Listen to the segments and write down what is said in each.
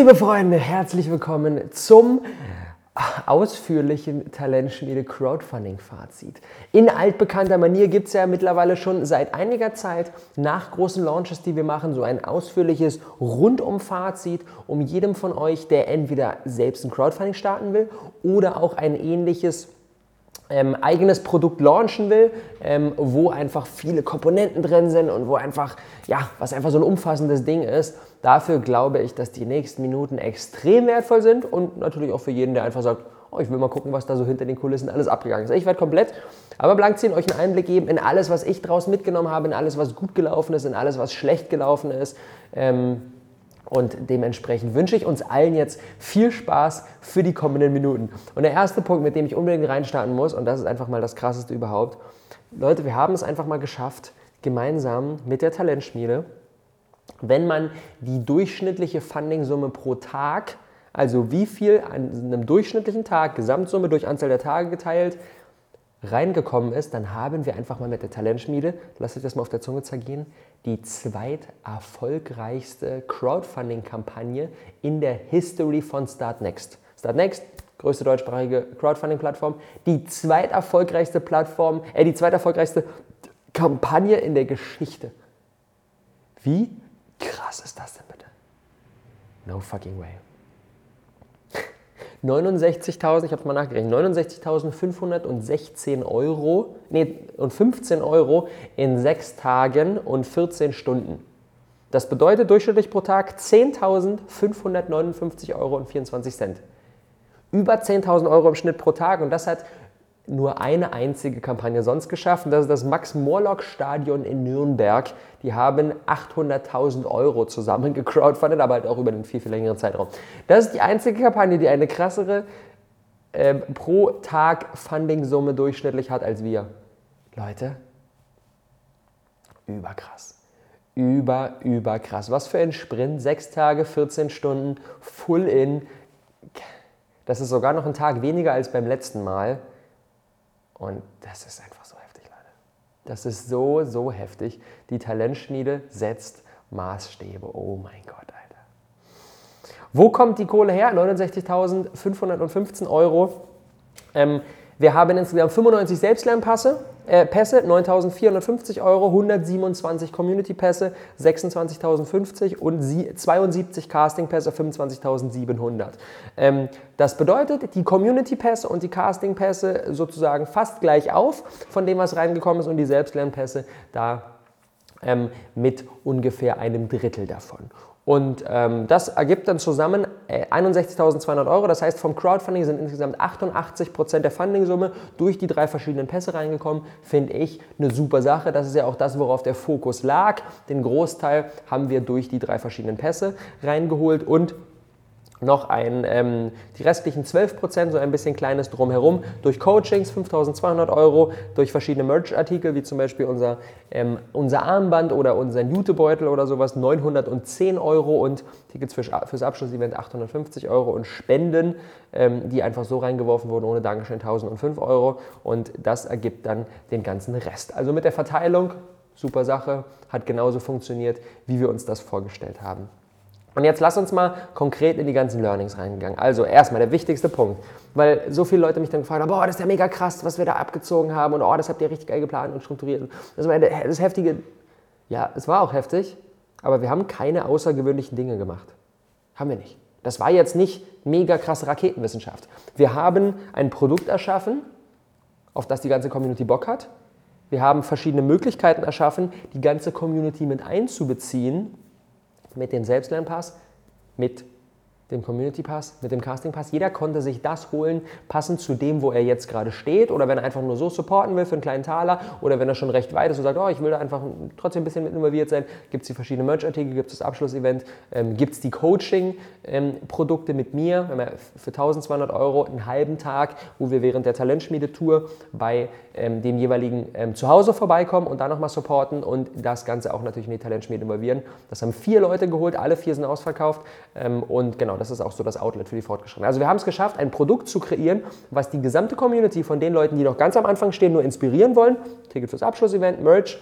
liebe Freunde, herzlich willkommen zum ausführlichen Talentschmiede Crowdfunding Fazit. In altbekannter Manier gibt es ja mittlerweile schon seit einiger Zeit nach großen Launches, die wir machen, so ein ausführliches Rundum-Fazit, um jedem von euch, der entweder selbst ein Crowdfunding starten will oder auch ein ähnliches ähm, eigenes Produkt launchen will, ähm, wo einfach viele Komponenten drin sind und wo einfach, ja, was einfach so ein umfassendes Ding ist. Dafür glaube ich, dass die nächsten Minuten extrem wertvoll sind und natürlich auch für jeden, der einfach sagt, oh, ich will mal gucken, was da so hinter den Kulissen alles abgegangen ist. Ich werde komplett, aber blank ziehen, euch einen Einblick geben in alles, was ich draus mitgenommen habe, in alles, was gut gelaufen ist, in alles, was schlecht gelaufen ist. Ähm, und dementsprechend wünsche ich uns allen jetzt viel Spaß für die kommenden Minuten. Und der erste Punkt, mit dem ich unbedingt reinstarten muss, und das ist einfach mal das Krasseste überhaupt, Leute, wir haben es einfach mal geschafft, gemeinsam mit der Talentschmiede, wenn man die durchschnittliche Funding-Summe pro Tag, also wie viel an einem durchschnittlichen Tag, Gesamtsumme durch Anzahl der Tage geteilt, reingekommen ist, dann haben wir einfach mal mit der Talentschmiede, lasst euch das mal auf der Zunge zergehen, die zweiterfolgreichste Crowdfunding-Kampagne in der History von Startnext. Startnext, größte deutschsprachige Crowdfunding-Plattform, die zweiterfolgreichste Plattform, äh, die zweiterfolgreichste Kampagne in der Geschichte. Wie krass ist das denn bitte? No fucking way. 69.000, ich habe es mal nachgerechnet, 69.516 Euro, nee, und 15 Euro in sechs Tagen und 14 Stunden. Das bedeutet durchschnittlich pro Tag 10.559 Euro und 24 Cent. Über 10.000 Euro im Schnitt pro Tag und das hat nur eine einzige Kampagne sonst geschaffen. Das ist das Max-Morlock-Stadion in Nürnberg. Die haben 800.000 Euro zusammen gecrowdfundet, aber halt auch über einen viel, viel längeren Zeitraum. Das ist die einzige Kampagne, die eine krassere äh, pro Tag Funding-Summe durchschnittlich hat als wir. Leute, überkrass. Über, überkrass. Was für ein Sprint. Sechs Tage, 14 Stunden, full in. Das ist sogar noch ein Tag weniger als beim letzten Mal. Und das ist einfach so heftig, Leute. Das ist so, so heftig. Die Talentschmiede setzt Maßstäbe. Oh mein Gott, Alter. Wo kommt die Kohle her? 69.515 Euro. Ähm, wir haben insgesamt 95 Selbstlernpässe, äh, Pässe, 9.450 Euro, 127 Community-Pässe, 26.050 und 72 Casting-Pässe, 25.700. Ähm, das bedeutet, die Community-Pässe und die Casting-Pässe sozusagen fast gleich auf von dem, was reingekommen ist und die Selbstlernpässe da ähm, mit ungefähr einem Drittel davon. Und ähm, das ergibt dann zusammen äh, 61.200 Euro. Das heißt, vom Crowdfunding sind insgesamt 88 Prozent der Fundingsumme durch die drei verschiedenen Pässe reingekommen. Finde ich eine super Sache. Das ist ja auch das, worauf der Fokus lag. Den Großteil haben wir durch die drei verschiedenen Pässe reingeholt und noch ein, ähm, die restlichen 12%, so ein bisschen kleines Drumherum, durch Coachings 5200 Euro, durch verschiedene Merch-Artikel, wie zum Beispiel unser, ähm, unser Armband oder unser Jutebeutel oder sowas, 910 Euro und Tickets für, fürs Abschlussevent 850 Euro und Spenden, ähm, die einfach so reingeworfen wurden, ohne Dankeschön 1005 Euro und das ergibt dann den ganzen Rest. Also mit der Verteilung, super Sache, hat genauso funktioniert, wie wir uns das vorgestellt haben. Und jetzt lass uns mal konkret in die ganzen Learnings reingegangen. Also erstmal der wichtigste Punkt, weil so viele Leute mich dann gefragt haben, boah, das ist ja mega krass, was wir da abgezogen haben und oh, das habt ihr richtig geil geplant und strukturiert. Das war das heftige, ja, es war auch heftig, aber wir haben keine außergewöhnlichen Dinge gemacht. Haben wir nicht. Das war jetzt nicht mega krasse Raketenwissenschaft. Wir haben ein Produkt erschaffen, auf das die ganze Community Bock hat. Wir haben verschiedene Möglichkeiten erschaffen, die ganze Community mit einzubeziehen mit dem Selbstlernpass, mit dem Community Pass, mit dem Casting Pass. Jeder konnte sich das holen, passend zu dem, wo er jetzt gerade steht. Oder wenn er einfach nur so supporten will für einen kleinen Taler. Oder wenn er schon recht weit ist und sagt, oh, ich will da einfach trotzdem ein bisschen mit involviert sein. Gibt es die verschiedenen Merch-Artikel, gibt es das Abschlussevent, ähm, gibt es die Coaching-Produkte ähm, mit mir. Wir haben für 1200 Euro einen halben Tag, wo wir während der Talentschmiede-Tour bei ähm, dem jeweiligen ähm, Zuhause vorbeikommen und da nochmal supporten und das Ganze auch natürlich in die Talentschmiede involvieren. Das haben vier Leute geholt, alle vier sind ausverkauft. Ähm, und genau, das ist auch so das Outlet für die Fortgeschrittenen. Also wir haben es geschafft, ein Produkt zu kreieren, was die gesamte Community von den Leuten, die noch ganz am Anfang stehen, nur inspirieren wollen. Ticket fürs Abschlussevent, Merch,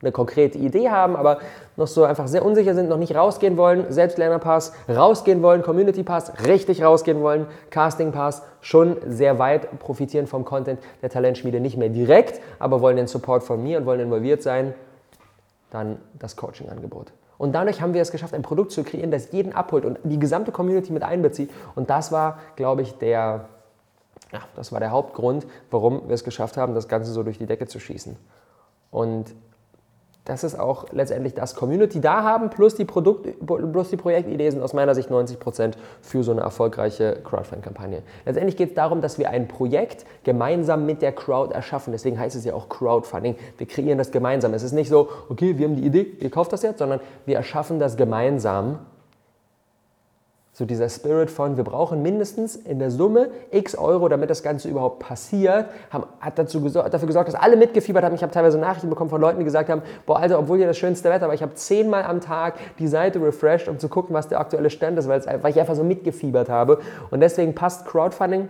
eine konkrete Idee haben, aber noch so einfach sehr unsicher sind, noch nicht rausgehen wollen, Selbstlernerpass rausgehen wollen, Community Pass richtig rausgehen wollen, Casting Pass schon sehr weit profitieren vom Content der Talentschmiede, nicht mehr direkt, aber wollen den Support von mir und wollen involviert sein, dann das Coaching-Angebot. Und dadurch haben wir es geschafft, ein Produkt zu kreieren, das jeden abholt und die gesamte Community mit einbezieht. Und das war, glaube ich, der, ja, das war der Hauptgrund, warum wir es geschafft haben, das Ganze so durch die Decke zu schießen. Und das ist auch letztendlich das Community da haben, plus die, Produkt, plus die Projektidee sind aus meiner Sicht 90 Prozent für so eine erfolgreiche Crowdfunding-Kampagne. Letztendlich geht es darum, dass wir ein Projekt gemeinsam mit der Crowd erschaffen. Deswegen heißt es ja auch Crowdfunding. Wir kreieren das gemeinsam. Es ist nicht so, okay, wir haben die Idee, ihr kauft das jetzt, sondern wir erschaffen das gemeinsam so dieser Spirit von, wir brauchen mindestens in der Summe x Euro, damit das Ganze überhaupt passiert, haben, hat dazu gesorgt, dafür gesorgt, dass alle mitgefiebert haben. Ich habe teilweise Nachrichten bekommen von Leuten, die gesagt haben, boah, Alter, obwohl hier das schönste Wetter war, ich habe zehnmal am Tag die Seite refreshed, um zu gucken, was der aktuelle Stand ist, weil ich einfach so mitgefiebert habe. Und deswegen passt Crowdfunding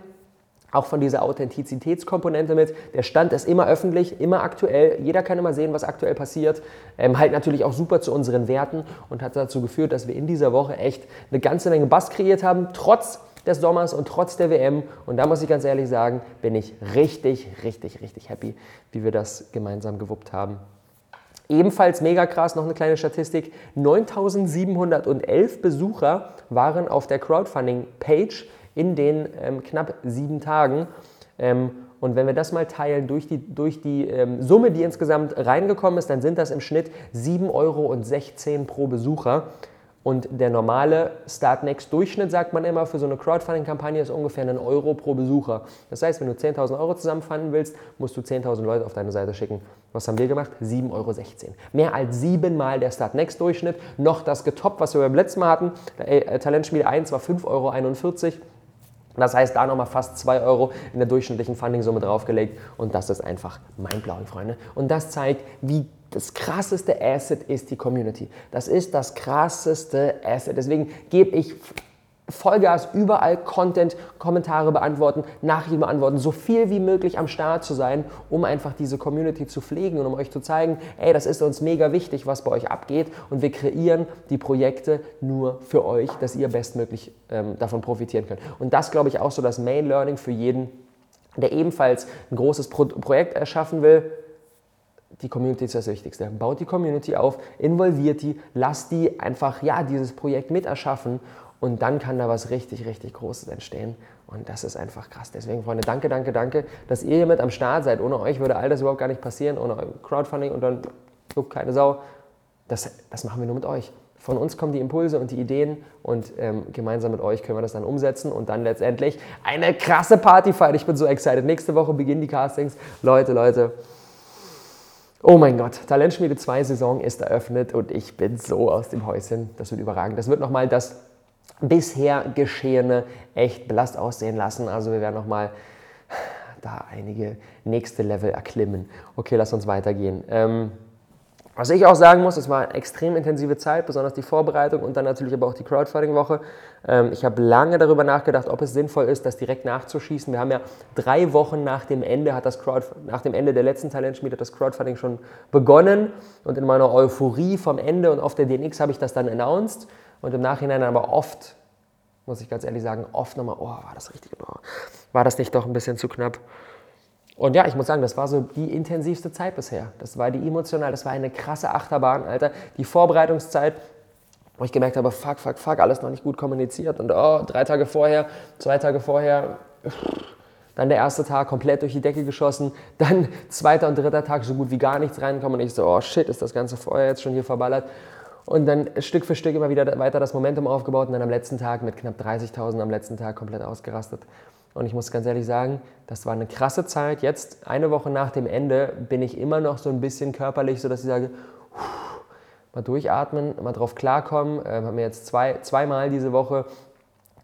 auch von dieser Authentizitätskomponente mit. Der Stand ist immer öffentlich, immer aktuell. Jeder kann immer sehen, was aktuell passiert. Ähm, halt natürlich auch super zu unseren Werten und hat dazu geführt, dass wir in dieser Woche echt eine ganze Menge Bass kreiert haben, trotz des Sommers und trotz der WM. Und da muss ich ganz ehrlich sagen, bin ich richtig, richtig, richtig happy, wie wir das gemeinsam gewuppt haben. Ebenfalls mega krass, noch eine kleine Statistik. 9711 Besucher waren auf der Crowdfunding-Page in den ähm, knapp sieben Tagen. Ähm, und wenn wir das mal teilen durch die, durch die ähm, Summe, die insgesamt reingekommen ist, dann sind das im Schnitt 7,16 Euro pro Besucher. Und der normale Startnext-Durchschnitt, sagt man immer, für so eine Crowdfunding-Kampagne ist ungefähr ein Euro pro Besucher. Das heißt, wenn du 10.000 Euro zusammenfanden willst, musst du 10.000 Leute auf deine Seite schicken. Was haben wir gemacht? 7,16 Euro. Mehr als siebenmal der Startnext-Durchschnitt. Noch das getoppt, was wir beim letzten Mal hatten. Äh, Talentspiel 1 war 5,41 Euro. Das heißt, da nochmal fast 2 Euro in der durchschnittlichen Funding-Summe draufgelegt und das ist einfach mein blauen Freunde. Und das zeigt, wie das krasseste Asset ist die Community. Das ist das krasseste Asset. Deswegen gebe ich Vollgas, überall Content, Kommentare beantworten, Nachrichten beantworten, so viel wie möglich am Start zu sein, um einfach diese Community zu pflegen und um euch zu zeigen, ey, das ist uns mega wichtig, was bei euch abgeht und wir kreieren die Projekte nur für euch, dass ihr bestmöglich ähm, davon profitieren könnt. Und das, glaube ich, auch so das Main Learning für jeden, der ebenfalls ein großes Pro Projekt erschaffen will, die Community ist das Wichtigste. Baut die Community auf, involviert die, lasst die einfach ja, dieses Projekt mit erschaffen und dann kann da was richtig, richtig Großes entstehen. Und das ist einfach krass. Deswegen, Freunde, danke, danke, danke, dass ihr hier mit am Start seid. Ohne euch würde all das überhaupt gar nicht passieren, ohne Crowdfunding und dann guckt keine Sau. Das, das machen wir nur mit euch. Von uns kommen die Impulse und die Ideen und ähm, gemeinsam mit euch können wir das dann umsetzen und dann letztendlich eine krasse Party feiern. Ich bin so excited. Nächste Woche beginnen die Castings. Leute, Leute. Oh mein Gott, Talentschmiede 2 Saison ist eröffnet und ich bin so aus dem Häuschen. Das wird überragend. Das wird nochmal das bisher Geschehene echt belast aussehen lassen. Also wir werden nochmal da einige nächste Level erklimmen. Okay, lass uns weitergehen. Ähm, was ich auch sagen muss, es war eine extrem intensive Zeit, besonders die Vorbereitung und dann natürlich aber auch die Crowdfunding-Woche. Ähm, ich habe lange darüber nachgedacht, ob es sinnvoll ist, das direkt nachzuschießen. Wir haben ja drei Wochen nach dem Ende, hat das Crowd, nach dem Ende der letzten Talentschmiede hat das Crowdfunding schon begonnen und in meiner Euphorie vom Ende und auf der DNX habe ich das dann announced und im Nachhinein aber oft, muss ich ganz ehrlich sagen, oft nochmal, oh, war das richtig, oh, war das nicht doch ein bisschen zu knapp? Und ja, ich muss sagen, das war so die intensivste Zeit bisher. Das war die emotional, das war eine krasse Achterbahn, Alter. Die Vorbereitungszeit, wo ich gemerkt habe, fuck, fuck, fuck, alles noch nicht gut kommuniziert. Und oh, drei Tage vorher, zwei Tage vorher, dann der erste Tag komplett durch die Decke geschossen. Dann zweiter und dritter Tag so gut wie gar nichts reinkommen. Und ich so, oh shit, ist das ganze Feuer jetzt schon hier verballert. Und dann Stück für Stück immer wieder weiter das Momentum aufgebaut und dann am letzten Tag mit knapp 30.000 am letzten Tag komplett ausgerastet. Und ich muss ganz ehrlich sagen, das war eine krasse Zeit. Jetzt, eine Woche nach dem Ende, bin ich immer noch so ein bisschen körperlich, so dass ich sage, mal durchatmen, mal drauf klarkommen. Ich äh, habe mir jetzt zwei, zweimal diese Woche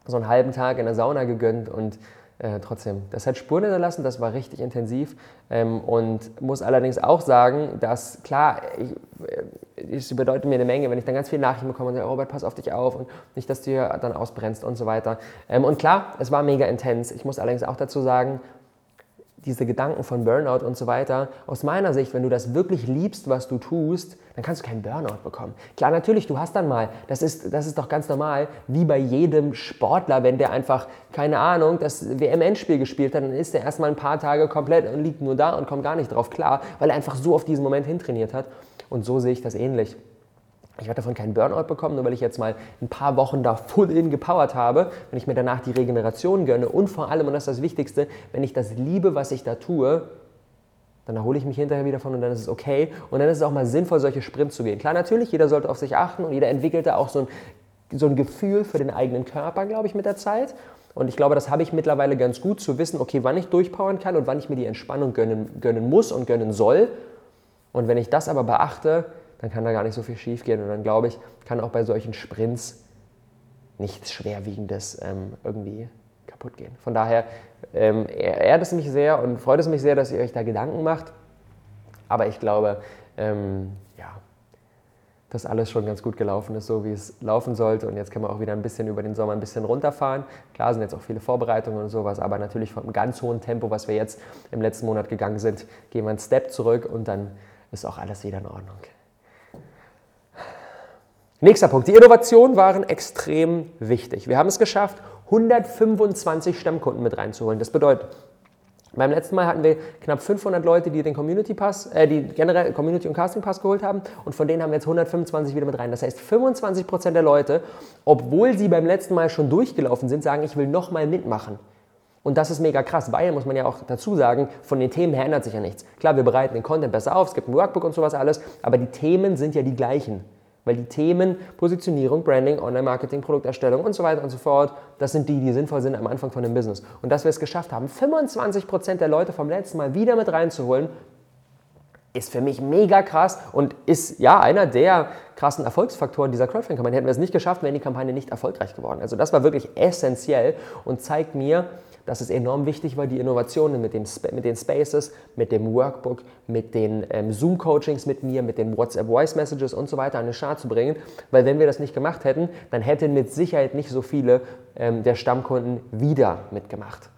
so einen halben Tag in der Sauna gegönnt und äh, trotzdem, das hat Spuren hinterlassen, das war richtig intensiv ähm, und muss allerdings auch sagen, dass klar, äh, es bedeutet mir eine Menge, wenn ich dann ganz viele Nachrichten bekomme und sage, Robert, pass auf dich auf und nicht, dass du hier dann ausbrennst und so weiter. Ähm, und klar, es war mega intens. Ich muss allerdings auch dazu sagen, diese Gedanken von Burnout und so weiter, aus meiner Sicht, wenn du das wirklich liebst, was du tust, dann kannst du keinen Burnout bekommen. Klar, natürlich, du hast dann mal, das ist, das ist doch ganz normal, wie bei jedem Sportler, wenn der einfach, keine Ahnung, das WM-Endspiel gespielt hat, dann ist der erstmal ein paar Tage komplett und liegt nur da und kommt gar nicht drauf klar, weil er einfach so auf diesen Moment hintrainiert hat. Und so sehe ich das ähnlich. Ich werde davon keinen Burnout bekommen, nur weil ich jetzt mal ein paar Wochen da full in gepowert habe, wenn ich mir danach die Regeneration gönne und vor allem, und das ist das Wichtigste, wenn ich das liebe, was ich da tue, dann erhole ich mich hinterher wieder von und dann ist es okay. Und dann ist es auch mal sinnvoll, solche Sprints zu gehen. Klar, natürlich, jeder sollte auf sich achten und jeder entwickelt da auch so ein, so ein Gefühl für den eigenen Körper, glaube ich, mit der Zeit. Und ich glaube, das habe ich mittlerweile ganz gut zu wissen, okay, wann ich durchpowern kann und wann ich mir die Entspannung gönnen, gönnen muss und gönnen soll. Und wenn ich das aber beachte, dann kann da gar nicht so viel schief gehen. Und dann glaube ich, kann auch bei solchen Sprints nichts Schwerwiegendes ähm, irgendwie kaputt gehen. Von daher ähm, ehrt es mich sehr und freut es mich sehr, dass ihr euch da Gedanken macht. Aber ich glaube, ähm, ja, dass alles schon ganz gut gelaufen ist, so wie es laufen sollte. Und jetzt können wir auch wieder ein bisschen über den Sommer ein bisschen runterfahren. Klar sind jetzt auch viele Vorbereitungen und sowas, aber natürlich vom ganz hohen Tempo, was wir jetzt im letzten Monat gegangen sind, gehen wir einen Step zurück und dann ist auch alles wieder in Ordnung. Nächster Punkt. Die Innovationen waren extrem wichtig. Wir haben es geschafft, 125 Stammkunden mit reinzuholen. Das bedeutet, beim letzten Mal hatten wir knapp 500 Leute, die den Community Pass, äh, die generell Community und Casting Pass geholt haben und von denen haben wir jetzt 125 wieder mit rein. Das heißt, 25 Prozent der Leute, obwohl sie beim letzten Mal schon durchgelaufen sind, sagen, ich will nochmal mitmachen. Und das ist mega krass, weil, muss man ja auch dazu sagen, von den Themen her ändert sich ja nichts. Klar, wir bereiten den Content besser auf, es gibt ein Workbook und sowas alles, aber die Themen sind ja die gleichen. Weil die Themen Positionierung, Branding, Online-Marketing, Produkterstellung und so weiter und so fort, das sind die, die sinnvoll sind am Anfang von dem Business. Und dass wir es geschafft haben, 25% der Leute vom letzten Mal wieder mit reinzuholen, ist für mich mega krass und ist ja einer der krassen Erfolgsfaktoren dieser Crowdfunding-Kampagne. Hätten wir es nicht geschafft, wäre die Kampagne nicht erfolgreich geworden. Also das war wirklich essentiell und zeigt mir, dass es enorm wichtig war, die Innovationen mit, dem, mit den Spaces, mit dem Workbook, mit den ähm, Zoom-Coachings mit mir, mit den WhatsApp-Voice-Messages und so weiter an den Start zu bringen. Weil wenn wir das nicht gemacht hätten, dann hätten mit Sicherheit nicht so viele ähm, der Stammkunden wieder mitgemacht.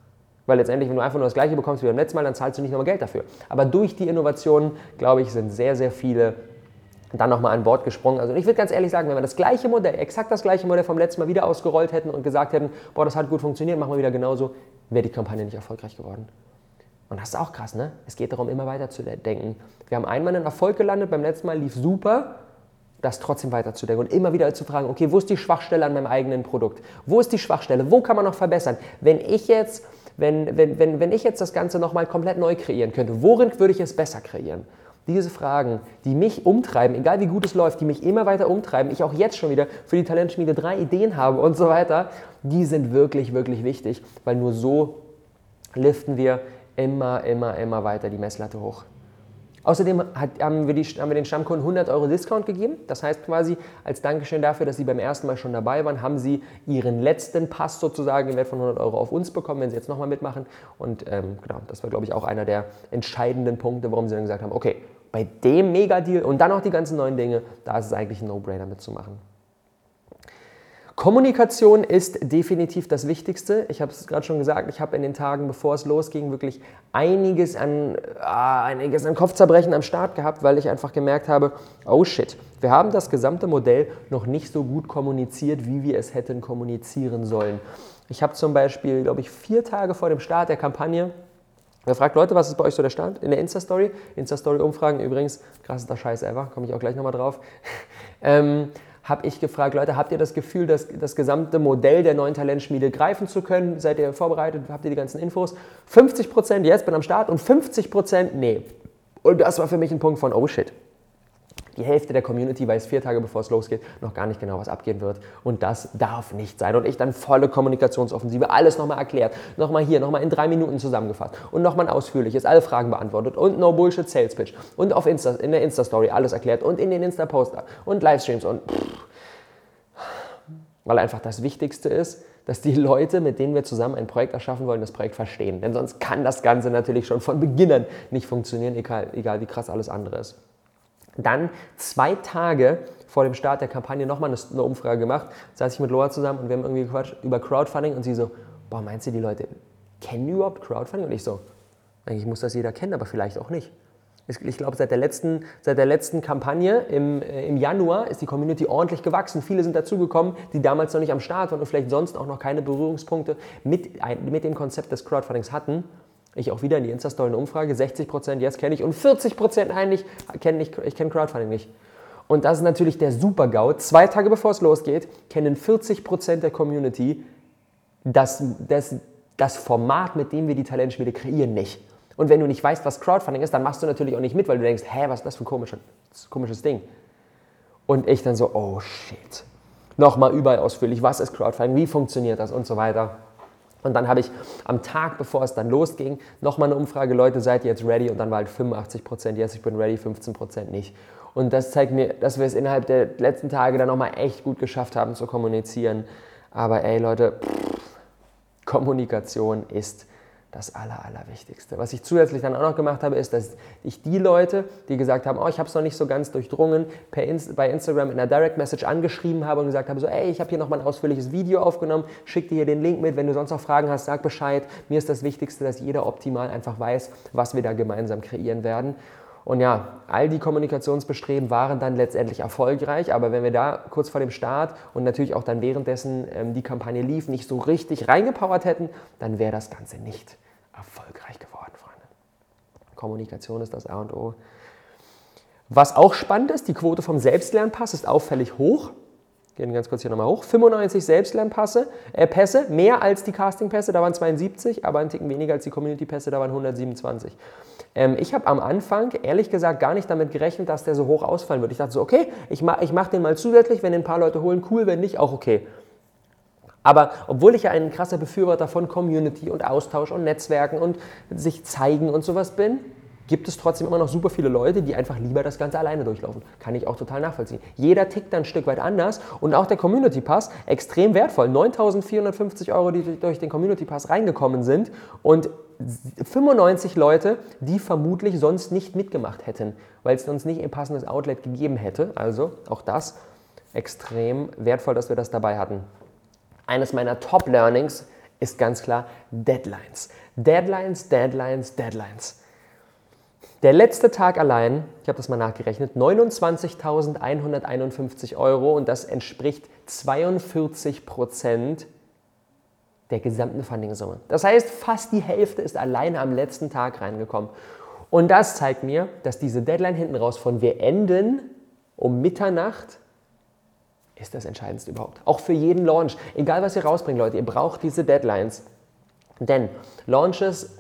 Weil letztendlich, wenn du einfach nur das Gleiche bekommst wie beim letzten Mal, dann zahlst du nicht nochmal Geld dafür. Aber durch die Innovationen, glaube ich, sind sehr, sehr viele dann nochmal an Bord gesprungen. Also ich würde ganz ehrlich sagen, wenn wir das gleiche Modell, exakt das gleiche Modell vom letzten Mal wieder ausgerollt hätten und gesagt hätten, boah, das hat gut funktioniert, machen wir wieder genauso, wäre die Kampagne nicht erfolgreich geworden. Und das ist auch krass, ne? Es geht darum, immer weiter zu denken. Wir haben einmal einen Erfolg gelandet, beim letzten Mal lief super, das trotzdem weiterzudenken und immer wieder zu fragen, okay, wo ist die Schwachstelle an meinem eigenen Produkt? Wo ist die Schwachstelle? Wo kann man noch verbessern? Wenn ich jetzt, wenn, wenn, wenn, wenn ich jetzt das Ganze nochmal komplett neu kreieren könnte, worin würde ich es besser kreieren? Diese Fragen, die mich umtreiben, egal wie gut es läuft, die mich immer weiter umtreiben, ich auch jetzt schon wieder für die Talentschmiede drei Ideen habe und so weiter, die sind wirklich, wirklich wichtig, weil nur so liften wir immer, immer, immer weiter die Messlatte hoch. Außerdem hat, haben, wir die, haben, wir den Stammkunden 100 Euro Discount gegeben. Das heißt quasi, als Dankeschön dafür, dass sie beim ersten Mal schon dabei waren, haben sie ihren letzten Pass sozusagen im Wert von 100 Euro auf uns bekommen, wenn sie jetzt nochmal mitmachen. Und ähm, genau, das war, glaube ich, auch einer der entscheidenden Punkte, warum sie dann gesagt haben, okay, bei dem Mega-Deal und dann auch die ganzen neuen Dinge, da ist es eigentlich ein No-Brainer mitzumachen. Kommunikation ist definitiv das Wichtigste. Ich habe es gerade schon gesagt, ich habe in den Tagen, bevor es losging, wirklich einiges an, ah, einiges an Kopfzerbrechen am Start gehabt, weil ich einfach gemerkt habe, oh shit, wir haben das gesamte Modell noch nicht so gut kommuniziert, wie wir es hätten kommunizieren sollen. Ich habe zum Beispiel, glaube ich, vier Tage vor dem Start der Kampagne gefragt, Leute, was ist bei euch so der Stand in der Insta-Story? Insta-Story-Umfragen übrigens, krassester Scheiß ever, komme ich auch gleich nochmal drauf. ähm, habe ich gefragt, Leute, habt ihr das Gefühl, dass das gesamte Modell der neuen Talentschmiede greifen zu können? Seid ihr vorbereitet? Habt ihr die ganzen Infos? 50 Prozent jetzt bin am Start und 50 Prozent nee. Und das war für mich ein Punkt von, oh shit, die Hälfte der Community weiß vier Tage bevor es losgeht noch gar nicht genau, was abgehen wird. Und das darf nicht sein. Und ich dann volle Kommunikationsoffensive, alles nochmal erklärt, nochmal hier, nochmal in drei Minuten zusammengefasst und nochmal ein ausführliches, alle Fragen beantwortet und No Bullshit Sales Pitch und auf Insta, in der Insta-Story alles erklärt und in den Insta-Poster und Livestreams und pff. weil einfach das Wichtigste ist, dass die Leute, mit denen wir zusammen ein Projekt erschaffen wollen, das Projekt verstehen. Denn sonst kann das Ganze natürlich schon von Beginn an nicht funktionieren, egal, egal wie krass alles andere ist. Dann zwei Tage vor dem Start der Kampagne nochmal eine Umfrage gemacht. Saß ich mit Loa zusammen und wir haben irgendwie gequatscht über Crowdfunding und sie so, boah, meinst du, die Leute kennen überhaupt Crowdfunding? Und ich so, Eigentlich muss das jeder kennen, aber vielleicht auch nicht. Ich glaube, seit der letzten, seit der letzten Kampagne im, äh, im Januar ist die Community ordentlich gewachsen. Viele sind dazugekommen, die damals noch nicht am Start waren und vielleicht sonst auch noch keine Berührungspunkte mit, mit dem Konzept des Crowdfundings hatten. Ich auch wieder in die Insta-Story eine Umfrage, 60% jetzt kenne ich und 40% eigentlich kenne ich, kenne Crowdfunding nicht. Und das ist natürlich der Super-GAU. Zwei Tage bevor es losgeht, kennen 40% der Community das, das, das Format, mit dem wir die Talentspiele kreieren, nicht. Und wenn du nicht weißt, was Crowdfunding ist, dann machst du natürlich auch nicht mit, weil du denkst, hä, was ist das für ein komisches, komisches Ding? Und ich dann so, oh shit. Nochmal überall ausführlich, was ist Crowdfunding, wie funktioniert das und so weiter. Und dann habe ich am Tag, bevor es dann losging, nochmal eine Umfrage, Leute, seid ihr jetzt ready? Und dann war halt 85 Prozent, yes, ich bin ready, 15 Prozent nicht. Und das zeigt mir, dass wir es innerhalb der letzten Tage dann nochmal echt gut geschafft haben zu kommunizieren. Aber ey Leute, pff, Kommunikation ist das Aller, Allerwichtigste. Was ich zusätzlich dann auch noch gemacht habe, ist, dass ich die Leute, die gesagt haben, oh, ich habe es noch nicht so ganz durchdrungen, Inst bei Instagram in einer Direct Message angeschrieben habe und gesagt habe, so, ey, ich habe hier nochmal ein ausführliches Video aufgenommen, schick dir hier den Link mit, wenn du sonst noch Fragen hast, sag Bescheid. Mir ist das Wichtigste, dass jeder optimal einfach weiß, was wir da gemeinsam kreieren werden. Und ja, all die Kommunikationsbestreben waren dann letztendlich erfolgreich, aber wenn wir da kurz vor dem Start und natürlich auch dann währenddessen ähm, die Kampagne lief, nicht so richtig reingepowert hätten, dann wäre das Ganze nicht erfolgreich geworden, Freunde. Kommunikation ist das A und O. Was auch spannend ist, die Quote vom Selbstlernpass ist auffällig hoch. Gehen ganz kurz hier nochmal hoch. 95 Selbstlernpässe, äh, Pässe, mehr als die Castingpässe, da waren 72, aber ein Ticken weniger als die Community-Pässe, da waren 127. Ähm, ich habe am Anfang ehrlich gesagt gar nicht damit gerechnet, dass der so hoch ausfallen wird. Ich dachte so, okay, ich mache ich mach den mal zusätzlich, wenn den ein paar Leute holen, cool, wenn nicht, auch okay. Aber obwohl ich ja ein krasser Befürworter von Community und Austausch und Netzwerken und sich zeigen und sowas bin, gibt es trotzdem immer noch super viele Leute, die einfach lieber das Ganze alleine durchlaufen. Kann ich auch total nachvollziehen. Jeder tickt dann ein Stück weit anders und auch der Community Pass extrem wertvoll. 9.450 Euro, die durch den Community Pass reingekommen sind und 95 Leute, die vermutlich sonst nicht mitgemacht hätten, weil es uns nicht ein passendes Outlet gegeben hätte. Also auch das extrem wertvoll, dass wir das dabei hatten. Eines meiner Top-Learnings ist ganz klar Deadlines. Deadlines, Deadlines, Deadlines. Der letzte Tag allein, ich habe das mal nachgerechnet, 29.151 Euro und das entspricht 42 Prozent der gesamten Funding-Summe. Das heißt, fast die Hälfte ist alleine am letzten Tag reingekommen. Und das zeigt mir, dass diese Deadline hinten raus von wir enden um Mitternacht ist das Entscheidendste überhaupt. Auch für jeden Launch. Egal, was ihr rausbringt, Leute, ihr braucht diese Deadlines. Denn Launches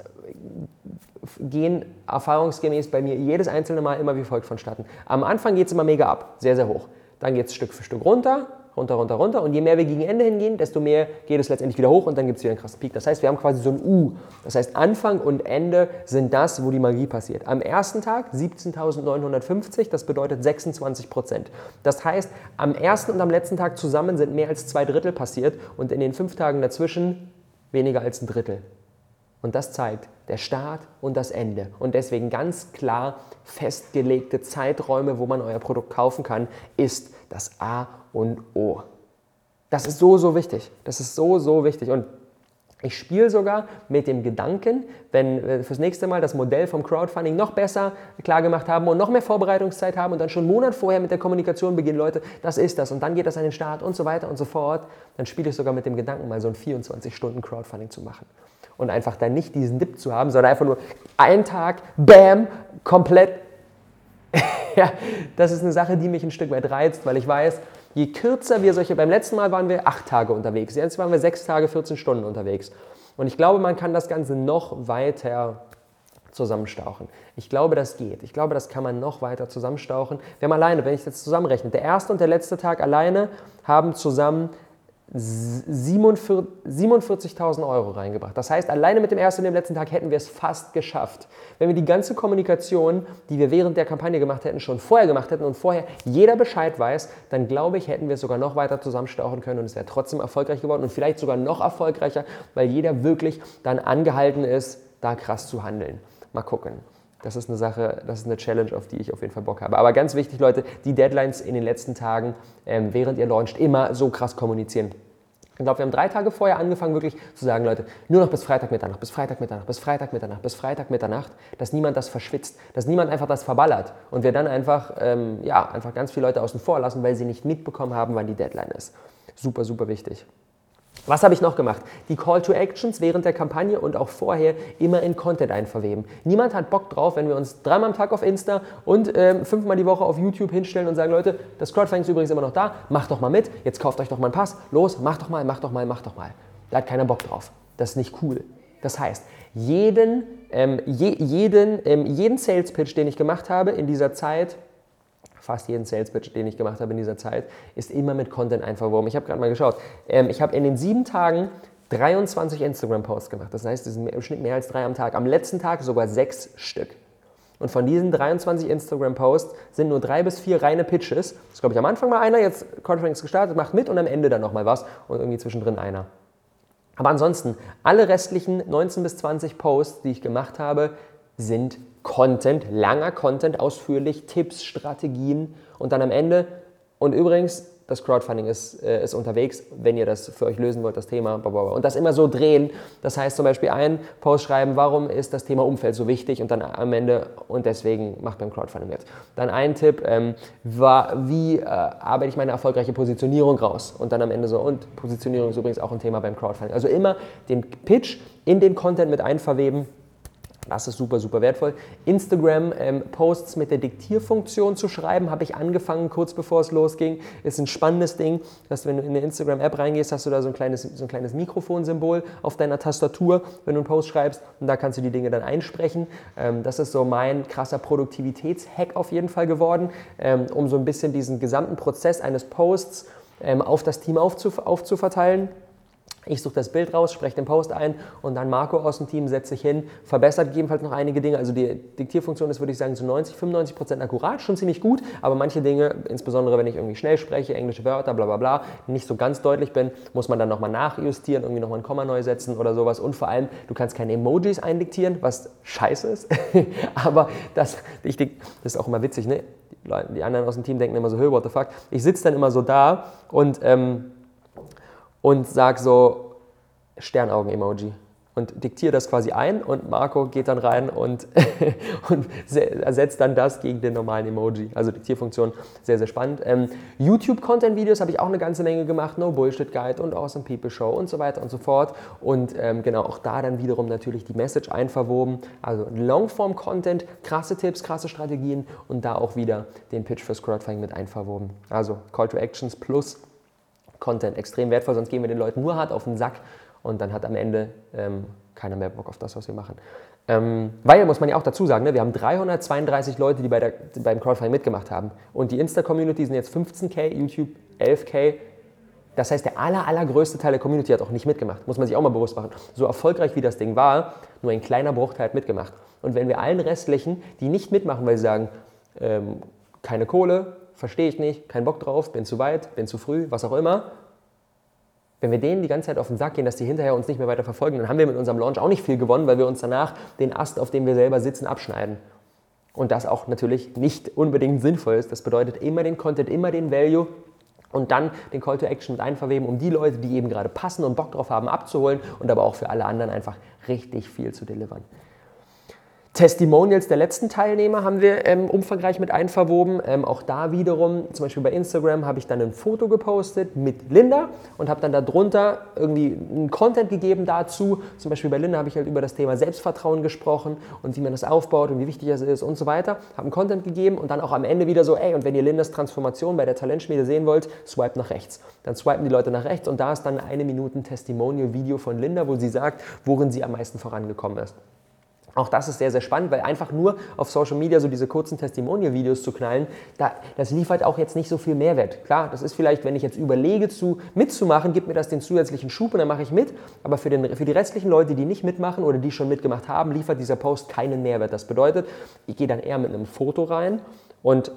gehen erfahrungsgemäß bei mir jedes einzelne Mal immer wie folgt vonstatten. Am Anfang geht es immer mega ab, sehr, sehr hoch. Dann geht es Stück für Stück runter, runter, runter, runter. Und je mehr wir gegen Ende hingehen, desto mehr geht es letztendlich wieder hoch und dann gibt es wieder einen krassen Peak. Das heißt, wir haben quasi so ein U. Das heißt, Anfang und Ende sind das, wo die Magie passiert. Am ersten Tag 17.950, das bedeutet 26 Prozent. Das heißt, am ersten und am letzten Tag zusammen sind mehr als zwei Drittel passiert und in den fünf Tagen dazwischen weniger als ein Drittel. Und das zeigt der Start und das Ende. Und deswegen ganz klar festgelegte Zeiträume, wo man euer Produkt kaufen kann, ist das A und O. Das ist so, so wichtig. Das ist so, so wichtig. Und ich spiele sogar mit dem Gedanken, wenn wir fürs nächste Mal das Modell vom Crowdfunding noch besser klargemacht haben und noch mehr Vorbereitungszeit haben und dann schon einen Monat vorher mit der Kommunikation beginnen, Leute, das ist das und dann geht das an den Start und so weiter und so fort, dann spiele ich sogar mit dem Gedanken, mal so ein 24-Stunden-Crowdfunding zu machen. Und einfach dann nicht diesen Dip zu haben, sondern einfach nur einen Tag, bam, komplett. ja, das ist eine Sache, die mich ein Stück weit reizt, weil ich weiß, je kürzer wir solche, beim letzten Mal waren wir acht Tage unterwegs, jetzt waren wir sechs Tage, 14 Stunden unterwegs. Und ich glaube, man kann das Ganze noch weiter zusammenstauchen. Ich glaube, das geht. Ich glaube, das kann man noch weiter zusammenstauchen. Wir haben alleine, wenn ich das zusammenrechne, der erste und der letzte Tag alleine haben zusammen 47.000 Euro reingebracht. Das heißt, alleine mit dem ersten und dem letzten Tag hätten wir es fast geschafft. Wenn wir die ganze Kommunikation, die wir während der Kampagne gemacht hätten, schon vorher gemacht hätten und vorher jeder Bescheid weiß, dann glaube ich, hätten wir es sogar noch weiter zusammenstauchen können und es wäre trotzdem erfolgreich geworden und vielleicht sogar noch erfolgreicher, weil jeder wirklich dann angehalten ist, da krass zu handeln. Mal gucken. Das ist eine Sache, das ist eine Challenge, auf die ich auf jeden Fall Bock habe. Aber ganz wichtig, Leute, die Deadlines in den letzten Tagen, ähm, während ihr launcht, immer so krass kommunizieren. Ich glaube, wir haben drei Tage vorher angefangen, wirklich zu sagen, Leute, nur noch bis Freitag Mitternacht, bis Freitag Mitternacht, bis Freitag Mitternacht, bis Freitag Mitternacht, dass niemand das verschwitzt, dass niemand einfach das verballert und wir dann einfach, ähm, ja, einfach ganz viele Leute außen vor lassen, weil sie nicht mitbekommen haben, wann die Deadline ist. Super, super wichtig. Was habe ich noch gemacht? Die Call to Actions während der Kampagne und auch vorher immer in Content einverweben. Niemand hat Bock drauf, wenn wir uns dreimal am Tag auf Insta und ähm, fünfmal die Woche auf YouTube hinstellen und sagen, Leute, das Crowdfunding ist übrigens immer noch da, macht doch mal mit, jetzt kauft euch doch mal einen Pass, los, macht doch mal, macht doch mal, macht doch mal. Da hat keiner Bock drauf. Das ist nicht cool. Das heißt, jeden, ähm, je, jeden, ähm, jeden Sales Pitch, den ich gemacht habe in dieser Zeit, fast jeden Sales Pitch, den ich gemacht habe in dieser Zeit, ist immer mit Content einverwoben. Ich habe gerade mal geschaut. Ähm, ich habe in den sieben Tagen 23 Instagram-Posts gemacht. Das heißt, es sind im Schnitt mehr als drei am Tag. Am letzten Tag sogar sechs Stück. Und von diesen 23 Instagram-Posts sind nur drei bis vier reine Pitches. Das ist, glaube ich, am Anfang mal einer, jetzt Conference gestartet, macht mit und am Ende dann nochmal was und irgendwie zwischendrin einer. Aber ansonsten, alle restlichen 19 bis 20 Posts, die ich gemacht habe, sind Content, langer Content, ausführlich, Tipps, Strategien und dann am Ende. Und übrigens, das Crowdfunding ist, äh, ist unterwegs, wenn ihr das für euch lösen wollt, das Thema. Und das immer so drehen. Das heißt zum Beispiel einen Post schreiben, warum ist das Thema Umfeld so wichtig und dann am Ende und deswegen macht beim Crowdfunding jetzt. Dann ein Tipp, ähm, war, wie äh, arbeite ich meine erfolgreiche Positionierung raus? Und dann am Ende so, und Positionierung ist übrigens auch ein Thema beim Crowdfunding. Also immer den Pitch in den Content mit einverweben das ist super, super wertvoll. Instagram-Posts ähm, mit der Diktierfunktion zu schreiben, habe ich angefangen, kurz bevor es losging. Ist ein spannendes Ding, dass wenn du in eine Instagram-App reingehst, hast du da so ein kleines, so ein kleines Mikrofonsymbol auf deiner Tastatur, wenn du einen Post schreibst und da kannst du die Dinge dann einsprechen. Ähm, das ist so mein krasser Produktivitätshack auf jeden Fall geworden, ähm, um so ein bisschen diesen gesamten Prozess eines Posts ähm, auf das Team aufzuf aufzuverteilen. Ich suche das Bild raus, spreche den Post ein und dann Marco aus dem Team setzt sich hin, verbessert gegebenenfalls noch einige Dinge. Also die Diktierfunktion ist, würde ich sagen, zu 90, 95 Prozent akkurat, schon ziemlich gut, aber manche Dinge, insbesondere wenn ich irgendwie schnell spreche, englische Wörter, bla bla bla, nicht so ganz deutlich bin, muss man dann nochmal nachjustieren, irgendwie nochmal ein Komma neu setzen oder sowas. Und vor allem, du kannst keine Emojis eindiktieren, was scheiße ist, aber das, ich, das ist auch immer witzig, ne? Die anderen aus dem Team denken immer so, hey, what the fuck. Ich sitze dann immer so da und... Ähm, und sage so Sternaugen-Emoji und diktiere das quasi ein und Marco geht dann rein und, und ersetzt dann das gegen den normalen Emoji. Also Diktierfunktion, sehr, sehr spannend. Ähm, YouTube-Content-Videos habe ich auch eine ganze Menge gemacht, No Bullshit Guide und Awesome People Show und so weiter und so fort. Und ähm, genau, auch da dann wiederum natürlich die Message einverwoben. Also Longform-Content, krasse Tipps, krasse Strategien und da auch wieder den Pitch fürs Crowdfunding mit einverwoben. Also Call to Actions plus Content extrem wertvoll, sonst gehen wir den Leuten nur hart auf den Sack und dann hat am Ende ähm, keiner mehr Bock auf das, was wir machen. Ähm, weil, muss man ja auch dazu sagen, ne, wir haben 332 Leute, die bei der, beim Crowdfunding mitgemacht haben. Und die Insta-Community sind jetzt 15k, YouTube 11k. Das heißt, der aller, allergrößte Teil der Community hat auch nicht mitgemacht. Muss man sich auch mal bewusst machen. So erfolgreich wie das Ding war, nur ein kleiner Bruchteil hat mitgemacht. Und wenn wir allen restlichen, die nicht mitmachen, weil sie sagen, ähm, keine Kohle, verstehe ich nicht, kein Bock drauf, bin zu weit, bin zu früh, was auch immer. Wenn wir denen die ganze Zeit auf den Sack gehen, dass die hinterher uns nicht mehr weiter verfolgen, dann haben wir mit unserem Launch auch nicht viel gewonnen, weil wir uns danach den Ast, auf dem wir selber sitzen, abschneiden. Und das auch natürlich nicht unbedingt sinnvoll ist. Das bedeutet immer den Content, immer den Value und dann den Call to Action mit einverweben, um die Leute, die eben gerade passen und Bock drauf haben, abzuholen und aber auch für alle anderen einfach richtig viel zu delivern. Testimonials der letzten Teilnehmer haben wir ähm, umfangreich mit einverwoben. Ähm, auch da wiederum, zum Beispiel bei Instagram, habe ich dann ein Foto gepostet mit Linda und habe dann darunter irgendwie einen Content gegeben dazu. Zum Beispiel bei Linda habe ich halt über das Thema Selbstvertrauen gesprochen und wie man das aufbaut und wie wichtig das ist und so weiter. Habe einen Content gegeben und dann auch am Ende wieder so, ey, und wenn ihr Lindas Transformation bei der Talentschmiede sehen wollt, swipe nach rechts. Dann swipen die Leute nach rechts und da ist dann eine Minute Testimonial-Video von Linda, wo sie sagt, worin sie am meisten vorangekommen ist. Auch das ist sehr, sehr spannend, weil einfach nur auf Social Media so diese kurzen Testimonial-Videos zu knallen, da, das liefert auch jetzt nicht so viel Mehrwert. Klar, das ist vielleicht, wenn ich jetzt überlege, zu, mitzumachen, gibt mir das den zusätzlichen Schub und dann mache ich mit. Aber für, den, für die restlichen Leute, die nicht mitmachen oder die schon mitgemacht haben, liefert dieser Post keinen Mehrwert. Das bedeutet, ich gehe dann eher mit einem Foto rein und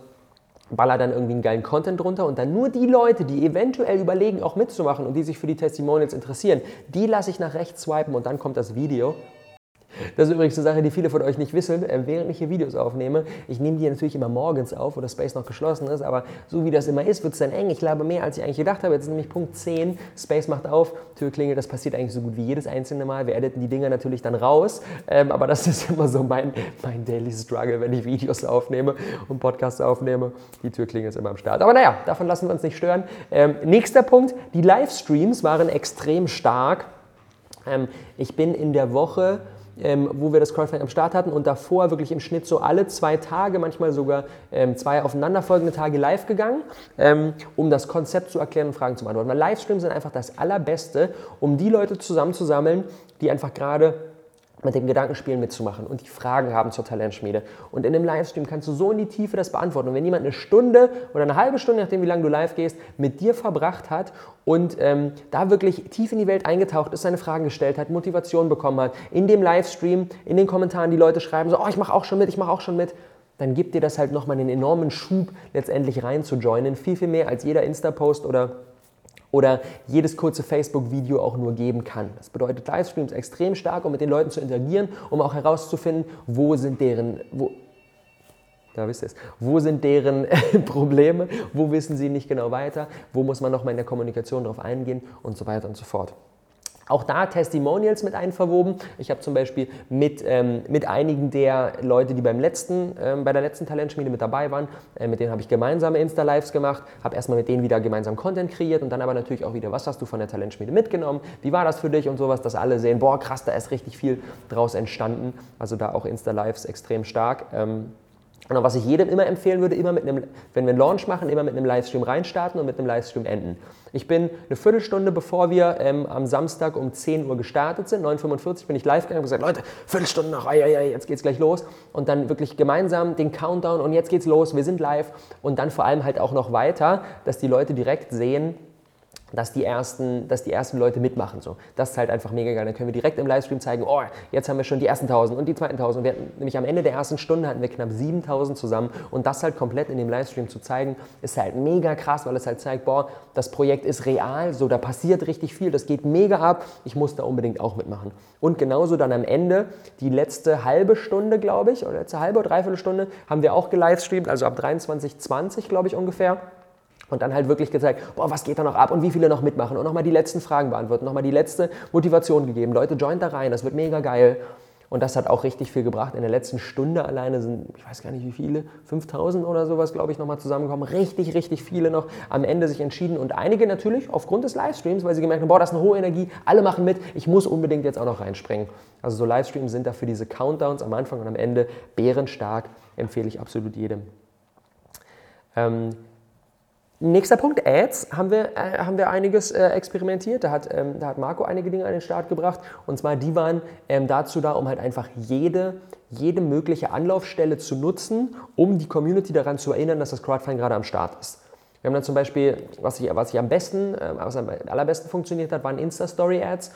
baller dann irgendwie einen geilen Content drunter und dann nur die Leute, die eventuell überlegen, auch mitzumachen und die sich für die Testimonials interessieren, die lasse ich nach rechts swipen und dann kommt das Video Das ist übrigens eine Sache, die viele von euch nicht wissen, äh, während ich hier Videos aufnehme. Ich nehme die natürlich immer morgens auf, wo das Space noch geschlossen ist, aber so wie das immer ist, wird es dann eng. Ich glaube mehr, als ich eigentlich gedacht habe. Jetzt ist nämlich Punkt 10, Space macht auf, Tür klingelt, das passiert eigentlich so gut wie jedes einzelne Mal. Wir editen die Dinger natürlich dann raus, ähm, aber das ist immer so mein, mein Daily Struggle, wenn ich Videos aufnehme und Podcasts aufnehme. Die Tür klingelt immer am Start. Aber naja, davon lassen wir uns nicht stören. Ähm, nächster Punkt, die Livestreams waren extrem stark. Ähm, ich bin in der Woche ähm, wo wir das Crowdfunding am Start hatten und davor wirklich im Schnitt so alle zwei Tage, manchmal sogar ähm, zwei aufeinanderfolgende Tage live gegangen, ähm, um das Konzept zu erklären und Fragen zu beantworten. Weil Livestreams sind einfach das Allerbeste, um die Leute zusammenzusammeln, die einfach gerade mit dem Gedankenspielen mitzumachen und die Fragen haben zur Talentschmiede. Und in dem Livestream kannst du so in die Tiefe das beantworten. Und wenn jemand eine Stunde oder eine halbe Stunde, nachdem wie lange du live gehst, mit dir verbracht hat und ähm, da wirklich tief in die Welt eingetaucht ist, seine Fragen gestellt hat, Motivation bekommen hat, in dem Livestream, in den Kommentaren die Leute schreiben so, oh, ich mache auch schon mit, ich mache auch schon mit, dann gibt dir das halt nochmal einen enormen Schub, letztendlich rein zu joinen. Viel, viel mehr als jeder Insta-Post oder oder jedes kurze Facebook-Video auch nur geben kann. Das bedeutet Livestreams extrem stark, um mit den Leuten zu interagieren, um auch herauszufinden, wo sind deren, wo, ja, wisst ihr es, wo sind deren Probleme, wo wissen sie nicht genau weiter, wo muss man nochmal in der Kommunikation darauf eingehen und so weiter und so fort. Auch da Testimonials mit einverwoben. Ich habe zum Beispiel mit, ähm, mit einigen der Leute, die beim letzten, ähm, bei der letzten Talentschmiede mit dabei waren, äh, mit denen habe ich gemeinsame Insta-Lives gemacht, habe erstmal mit denen wieder gemeinsam Content kreiert und dann aber natürlich auch wieder, was hast du von der Talentschmiede mitgenommen, wie war das für dich und sowas, dass alle sehen, boah krass, da ist richtig viel draus entstanden. Also da auch Insta-Lives extrem stark. Ähm, und was ich jedem immer empfehlen würde, immer mit einem, wenn wir einen Launch machen, immer mit einem Livestream reinstarten und mit einem Livestream enden. Ich bin eine Viertelstunde, bevor wir ähm, am Samstag um 10 Uhr gestartet sind, 9.45 bin ich live gegangen und gesagt, Leute, Viertelstunde noch, ai, ai, jetzt geht's gleich los. Und dann wirklich gemeinsam den Countdown und jetzt geht's los, wir sind live. Und dann vor allem halt auch noch weiter, dass die Leute direkt sehen, dass die ersten, dass die ersten Leute mitmachen. So. Das ist halt einfach mega geil. Dann können wir direkt im Livestream zeigen, oh, jetzt haben wir schon die ersten 1000 und die zweiten 1000. Wir hatten, nämlich am Ende der ersten Stunde hatten wir knapp 7000 zusammen und das halt komplett in dem Livestream zu zeigen, ist halt mega krass, weil es halt zeigt, boah, das Projekt ist real, so, da passiert richtig viel, das geht mega ab, ich muss da unbedingt auch mitmachen. Und genauso dann am Ende, die letzte halbe Stunde, glaube ich, oder letzte halbe oder dreiviertel Stunde, haben wir auch gelivestreamt, also ab 23.20, glaube ich, ungefähr. Und dann halt wirklich gezeigt, boah, was geht da noch ab und wie viele noch mitmachen und nochmal die letzten Fragen beantworten, nochmal die letzte Motivation gegeben. Leute, joint da rein, das wird mega geil. Und das hat auch richtig viel gebracht. In der letzten Stunde alleine sind, ich weiß gar nicht wie viele, 5000 oder sowas, glaube ich, nochmal zusammengekommen. Richtig, richtig viele noch am Ende sich entschieden. Und einige natürlich aufgrund des Livestreams, weil sie gemerkt haben, boah, das ist eine hohe Energie, alle machen mit, ich muss unbedingt jetzt auch noch reinspringen. Also so Livestreams sind dafür diese Countdowns am Anfang und am Ende bärenstark, empfehle ich absolut jedem. Ähm, Nächster Punkt, Ads, haben wir, äh, haben wir einiges äh, experimentiert. Da hat, ähm, da hat Marco einige Dinge an den Start gebracht. Und zwar, die waren ähm, dazu da, um halt einfach jede, jede mögliche Anlaufstelle zu nutzen, um die Community daran zu erinnern, dass das Crowdfunding gerade am Start ist. Wir haben dann zum Beispiel, was ich, was ich am besten, äh, was am allerbesten funktioniert hat, waren Insta-Story-Ads.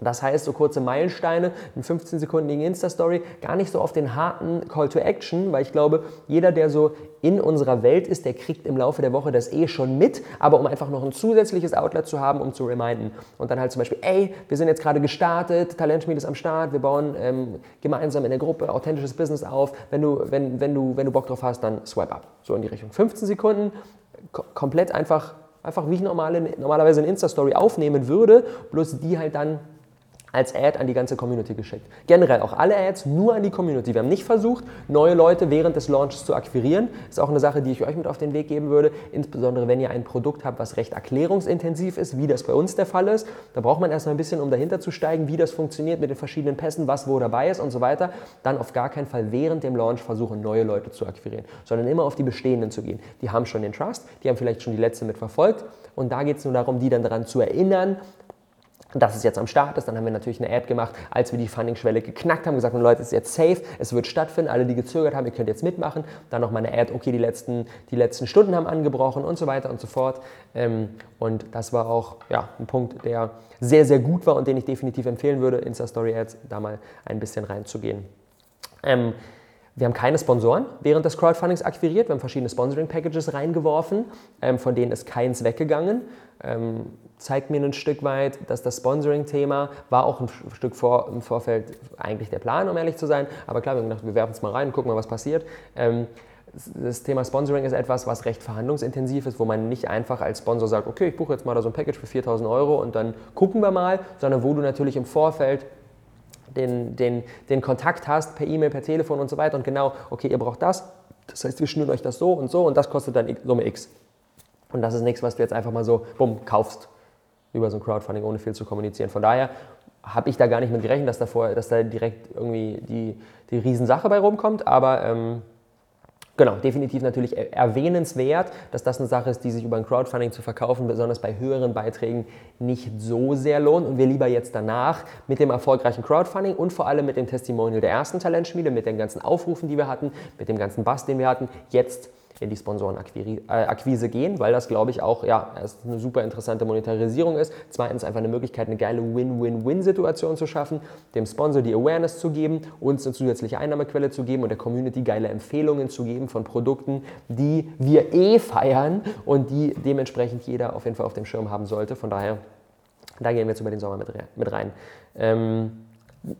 Das heißt, so kurze Meilensteine, eine 15-sekündigen Insta-Story, gar nicht so auf den harten Call to Action, weil ich glaube, jeder, der so in unserer Welt ist, der kriegt im Laufe der Woche das eh schon mit, aber um einfach noch ein zusätzliches Outlet zu haben, um zu reminden. Und dann halt zum Beispiel, ey, wir sind jetzt gerade gestartet, Talentschmied ist am Start, wir bauen ähm, gemeinsam in der Gruppe authentisches Business auf. Wenn du, wenn, wenn, du, wenn du Bock drauf hast, dann swipe up. So in die Richtung. 15 Sekunden, komplett einfach, einfach wie ich normale, normalerweise eine Insta-Story aufnehmen würde, bloß die halt dann als Ad an die ganze Community geschickt. Generell auch alle Ads nur an die Community. Wir haben nicht versucht, neue Leute während des Launches zu akquirieren. Ist auch eine Sache, die ich euch mit auf den Weg geben würde. Insbesondere wenn ihr ein Produkt habt, was recht erklärungsintensiv ist, wie das bei uns der Fall ist. Da braucht man erstmal ein bisschen, um dahinter zu steigen, wie das funktioniert mit den verschiedenen Pässen, was wo dabei ist und so weiter. Dann auf gar keinen Fall während dem Launch versuchen, neue Leute zu akquirieren, sondern immer auf die bestehenden zu gehen. Die haben schon den Trust, die haben vielleicht schon die letzte mit verfolgt. Und da geht es nur darum, die dann daran zu erinnern, dass es jetzt am Start ist. Dann haben wir natürlich eine Ad gemacht, als wir die Funding-Schwelle geknackt haben, gesagt, Leute, es ist jetzt safe, es wird stattfinden, alle, die gezögert haben, ihr könnt jetzt mitmachen. Dann nochmal eine Ad, okay, die letzten, die letzten Stunden haben angebrochen und so weiter und so fort. Ähm, und das war auch ja, ein Punkt, der sehr, sehr gut war und den ich definitiv empfehlen würde, Insta-Story-Ads da mal ein bisschen reinzugehen. Ähm, Wir haben keine Sponsoren während des Crowdfundings akquiriert. Wir haben verschiedene Sponsoring-Packages reingeworfen, ähm, von denen ist keins weggegangen. Ähm, zeigt mir ein Stück weit, dass das Sponsoring-Thema war auch ein Stück vor, im Vorfeld eigentlich der Plan, um ehrlich zu sein. Aber klar, wir haben gedacht, wir werfen es mal rein, gucken mal, was passiert. Ähm, das Thema Sponsoring ist etwas, was recht verhandlungsintensiv ist, wo man nicht einfach als Sponsor sagt, okay, ich buche jetzt mal da so ein Package für 4000 Euro und dann gucken wir mal, sondern wo du natürlich im Vorfeld den, den, den Kontakt hast per E-Mail, per Telefon und so weiter und genau, okay, ihr braucht das, das heißt, wir schnüren euch das so und so und das kostet dann Summe X. Und das ist nichts, was du jetzt einfach mal so, bumm, kaufst über so ein Crowdfunding, ohne viel zu kommunizieren. Von daher habe ich da gar nicht mit gerechnet, dass da, vorher, dass da direkt irgendwie die, die Riesensache bei rumkommt, aber ähm, Genau, definitiv natürlich erwähnenswert, dass das eine Sache ist, die sich über ein Crowdfunding zu verkaufen, besonders bei höheren Beiträgen nicht so sehr lohnt. Und wir lieber jetzt danach mit dem erfolgreichen Crowdfunding und vor allem mit dem Testimonial der ersten Talentschmiede, mit den ganzen Aufrufen, die wir hatten, mit dem ganzen Bass, den wir hatten, jetzt in die Sponsorenakquise gehen, weil das, glaube ich, auch ja, eine super interessante Monetarisierung ist. Zweitens einfach eine Möglichkeit, eine geile Win-Win-Win-Situation zu schaffen, dem Sponsor die Awareness zu geben, uns eine zusätzliche Einnahmequelle zu geben und der Community geile Empfehlungen zu geben von Produkten, die wir eh feiern und die dementsprechend jeder auf jeden Fall auf dem Schirm haben sollte. Von daher, da gehen wir jetzt über den Sommer mit rein. Ähm,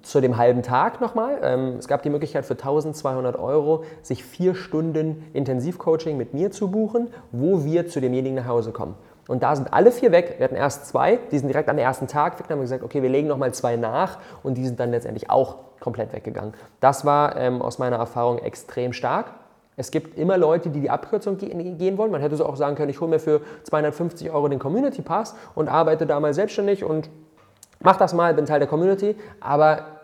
zu dem halben Tag nochmal. Ähm, es gab die Möglichkeit für 1200 Euro, sich vier Stunden Intensivcoaching mit mir zu buchen, wo wir zu demjenigen nach Hause kommen. Und da sind alle vier weg. Wir hatten erst zwei, die sind direkt am ersten Tag weg. Dann haben wir gesagt, okay, wir legen nochmal zwei nach und die sind dann letztendlich auch komplett weggegangen. Das war ähm, aus meiner Erfahrung extrem stark. Es gibt immer Leute, die die Abkürzung gehen wollen. Man hätte so auch sagen können, ich hole mir für 250 Euro den Community Pass und arbeite da mal selbstständig und Mach das mal, bin Teil der Community, aber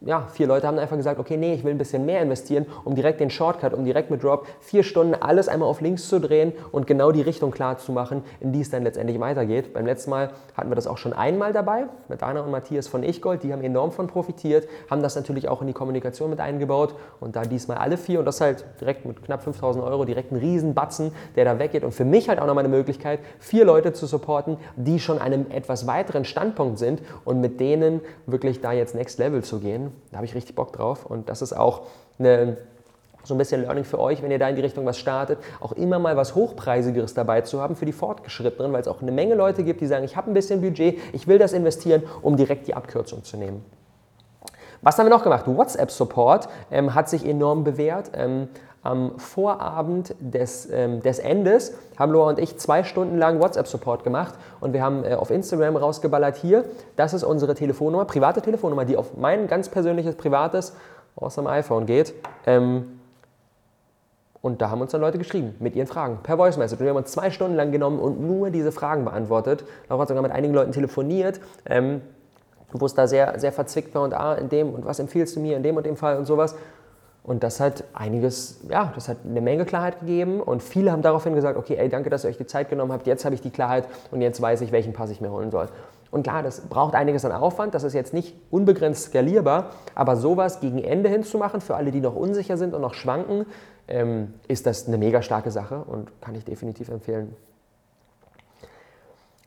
ja, vier Leute haben einfach gesagt, okay, nee, ich will ein bisschen mehr investieren, um direkt den Shortcut, um direkt mit Drop vier Stunden alles einmal auf links zu drehen und genau die Richtung klar zu machen, in die es dann letztendlich weitergeht. Beim letzten Mal hatten wir das auch schon einmal dabei, mit Anna und Matthias von Ichgold, die haben enorm von profitiert, haben das natürlich auch in die Kommunikation mit eingebaut und da diesmal alle vier und das halt direkt mit knapp 5000 Euro, direkt ein Riesenbatzen, der da weggeht und für mich halt auch nochmal eine Möglichkeit, vier Leute zu supporten, die schon an einem etwas weiteren Standpunkt sind und mit denen wirklich da jetzt Next Level zu gehen. Da habe ich richtig Bock drauf und das ist auch eine, so ein bisschen Learning für euch, wenn ihr da in die Richtung was startet, auch immer mal was Hochpreisigeres dabei zu haben für die Fortgeschrittenen, weil es auch eine Menge Leute gibt, die sagen, ich habe ein bisschen Budget, ich will das investieren, um direkt die Abkürzung zu nehmen. Was haben wir noch gemacht? WhatsApp-Support ähm, hat sich enorm bewährt. Ähm, am Vorabend des, ähm, des Endes haben Laura und ich zwei Stunden lang WhatsApp-Support gemacht und wir haben äh, auf Instagram rausgeballert hier, das ist unsere Telefonnummer, private Telefonnummer, die auf mein ganz persönliches privates aus dem iPhone geht. Ähm, und da haben uns dann Leute geschrieben mit ihren Fragen per Voice Message. Und wir haben uns zwei Stunden lang genommen und nur diese Fragen beantwortet. Laura hat sogar mit einigen Leuten telefoniert. Ähm, wo es da sehr, sehr verzwickt war und ah, in dem und was empfiehlst du mir in dem und dem Fall und sowas. Und das hat einiges, ja, das hat eine Menge Klarheit gegeben und viele haben daraufhin gesagt, okay, ey, danke, dass ihr euch die Zeit genommen habt, jetzt habe ich die Klarheit und jetzt weiß ich, welchen Pass ich mir holen soll. Und klar, das braucht einiges an Aufwand, das ist jetzt nicht unbegrenzt skalierbar, aber sowas gegen Ende hinzumachen, für alle, die noch unsicher sind und noch schwanken, ähm, ist das eine mega starke Sache und kann ich definitiv empfehlen.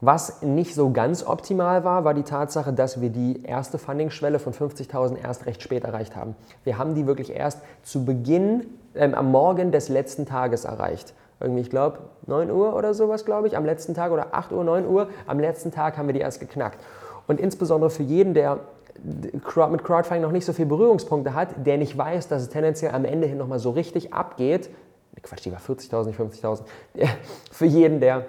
Was nicht so ganz optimal war, war die Tatsache, dass wir die erste Funding-Schwelle von 50.000 erst recht spät erreicht haben. Wir haben die wirklich erst zu Beginn, ähm, am Morgen des letzten Tages erreicht. Irgendwie, ich glaube, 9 Uhr oder sowas, glaube ich, am letzten Tag oder 8 Uhr, 9 Uhr, am letzten Tag haben wir die erst geknackt. Und insbesondere für jeden, der mit Crowdfunding noch nicht so viele Berührungspunkte hat, der nicht weiß, dass es tendenziell am Ende hin nochmal so richtig abgeht, Quatsch, die war 40.000, nicht 50.000, für jeden, der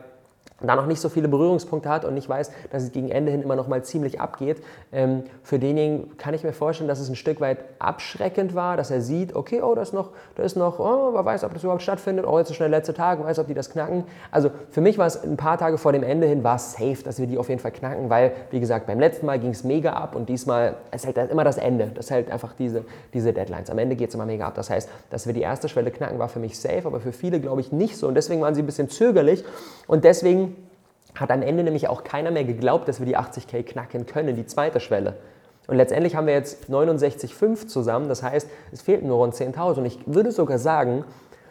da noch nicht so viele Berührungspunkte hat und nicht weiß, dass es gegen Ende hin immer noch mal ziemlich abgeht. Ähm, für denjenigen kann ich mir vorstellen, dass es ein Stück weit abschreckend war, dass er sieht, okay, oh, da ist noch, da ist noch, oh, wer weiß, ob das überhaupt stattfindet, oh, jetzt ist schon der letzte Tag, weiß, ob die das knacken. Also für mich war es ein paar Tage vor dem Ende hin, war es safe, dass wir die auf jeden Fall knacken, weil, wie gesagt, beim letzten Mal ging es mega ab und diesmal ist halt immer das Ende. Das halt einfach diese, diese Deadlines. Am Ende geht es immer mega ab. Das heißt, dass wir die erste Schwelle knacken, war für mich safe, aber für viele, glaube ich, nicht so. Und deswegen waren sie ein bisschen zögerlich und deswegen hat am Ende nämlich auch keiner mehr geglaubt, dass wir die 80k knacken können, die zweite Schwelle. Und letztendlich haben wir jetzt 69,5 zusammen, das heißt, es fehlten nur rund 10.000. Und ich würde sogar sagen,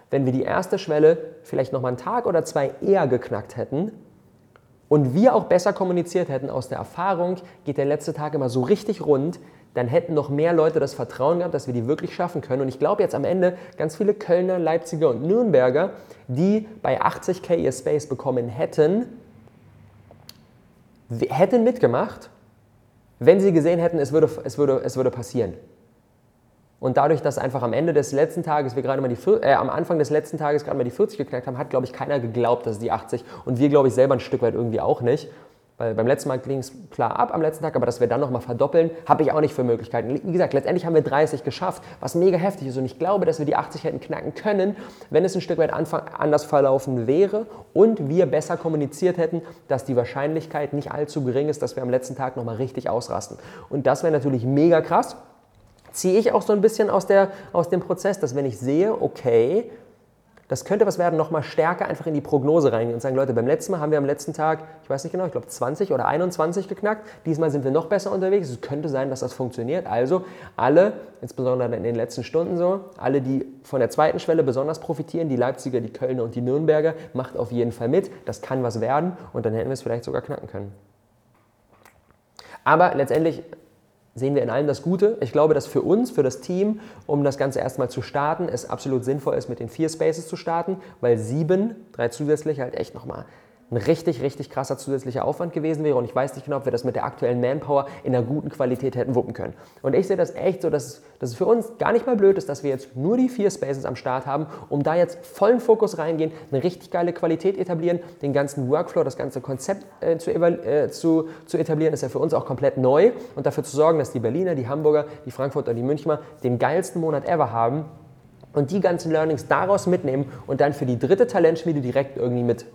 wenn wir die erste Schwelle vielleicht noch mal einen Tag oder zwei eher geknackt hätten, und wir auch besser kommuniziert hätten aus der Erfahrung, geht der letzte Tag immer so richtig rund, dann hätten noch mehr Leute das Vertrauen gehabt, dass wir die wirklich schaffen können. Und ich glaube jetzt am Ende ganz viele Kölner, Leipziger und Nürnberger, die bei 80k ihr Space bekommen hätten, hätten mitgemacht, wenn sie gesehen hätten, es würde, es würde, es würde passieren. Und dadurch, dass einfach am Ende des letzten Tages wir gerade mal die, äh, am Anfang des letzten Tages gerade mal die 40 geknackt haben, hat, glaube ich, keiner geglaubt, dass es die 80 und wir, glaube ich, selber ein Stück weit irgendwie auch nicht. Weil beim letzten Mal ging es klar ab am letzten Tag, aber dass wir dann nochmal verdoppeln, habe ich auch nicht für Möglichkeiten. Wie gesagt, letztendlich haben wir 30 geschafft, was mega heftig ist. Und ich glaube, dass wir die 80 hätten knacken können, wenn es ein Stück weit anders verlaufen wäre und wir besser kommuniziert hätten, dass die Wahrscheinlichkeit nicht allzu gering ist, dass wir am letzten Tag nochmal richtig ausrasten. Und das wäre natürlich mega krass. Ziehe ich auch so ein bisschen aus, der, aus dem Prozess, dass wenn ich sehe, okay, das könnte was werden, nochmal stärker einfach in die Prognose reingehen und sagen, Leute, beim letzten Mal haben wir am letzten Tag, ich weiß nicht genau, ich glaube 20 oder 21 geknackt. Diesmal sind wir noch besser unterwegs. Es könnte sein, dass das funktioniert. Also alle, insbesondere in den letzten Stunden so, alle, die von der zweiten Schwelle besonders profitieren, die Leipziger, die Kölner und die Nürnberger, macht auf jeden Fall mit. Das kann was werden und dann hätten wir es vielleicht sogar knacken können. Aber letztendlich sehen wir in allem das Gute. Ich glaube, dass für uns, für das Team, um das Ganze erstmal zu starten, es absolut sinnvoll ist, mit den vier Spaces zu starten, weil sieben, drei zusätzlich halt echt nochmal ein richtig, richtig krasser zusätzlicher Aufwand gewesen wäre. Und ich weiß nicht genau, ob wir das mit der aktuellen Manpower in einer guten Qualität hätten wuppen können. Und ich sehe das echt so, dass, dass es für uns gar nicht mal blöd ist, dass wir jetzt nur die vier Spaces am Start haben, um da jetzt vollen Fokus reingehen, eine richtig geile Qualität etablieren, den ganzen Workflow, das ganze Konzept äh, zu, äh, zu, zu etablieren, ist ja für uns auch komplett neu. Und dafür zu sorgen, dass die Berliner, die Hamburger, die Frankfurter, die Münchner den geilsten Monat ever haben und die ganzen Learnings daraus mitnehmen und dann für die dritte Talentschmiede direkt irgendwie mit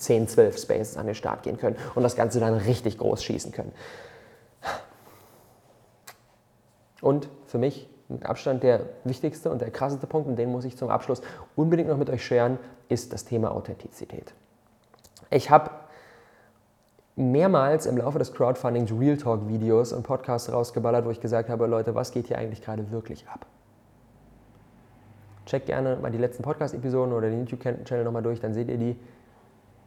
10, 12 Spaces an den Start gehen können und das Ganze dann richtig groß schießen können. Und für mich mit Abstand der wichtigste und der krasseste Punkt, und den muss ich zum Abschluss unbedingt noch mit euch scheren, ist das Thema Authentizität. Ich habe mehrmals im Laufe des Crowdfundings Real Talk Videos und Podcasts rausgeballert, wo ich gesagt habe, Leute, was geht hier eigentlich gerade wirklich ab? Checkt gerne mal die letzten Podcast-Episoden oder den YouTube-Channel nochmal durch, dann seht ihr die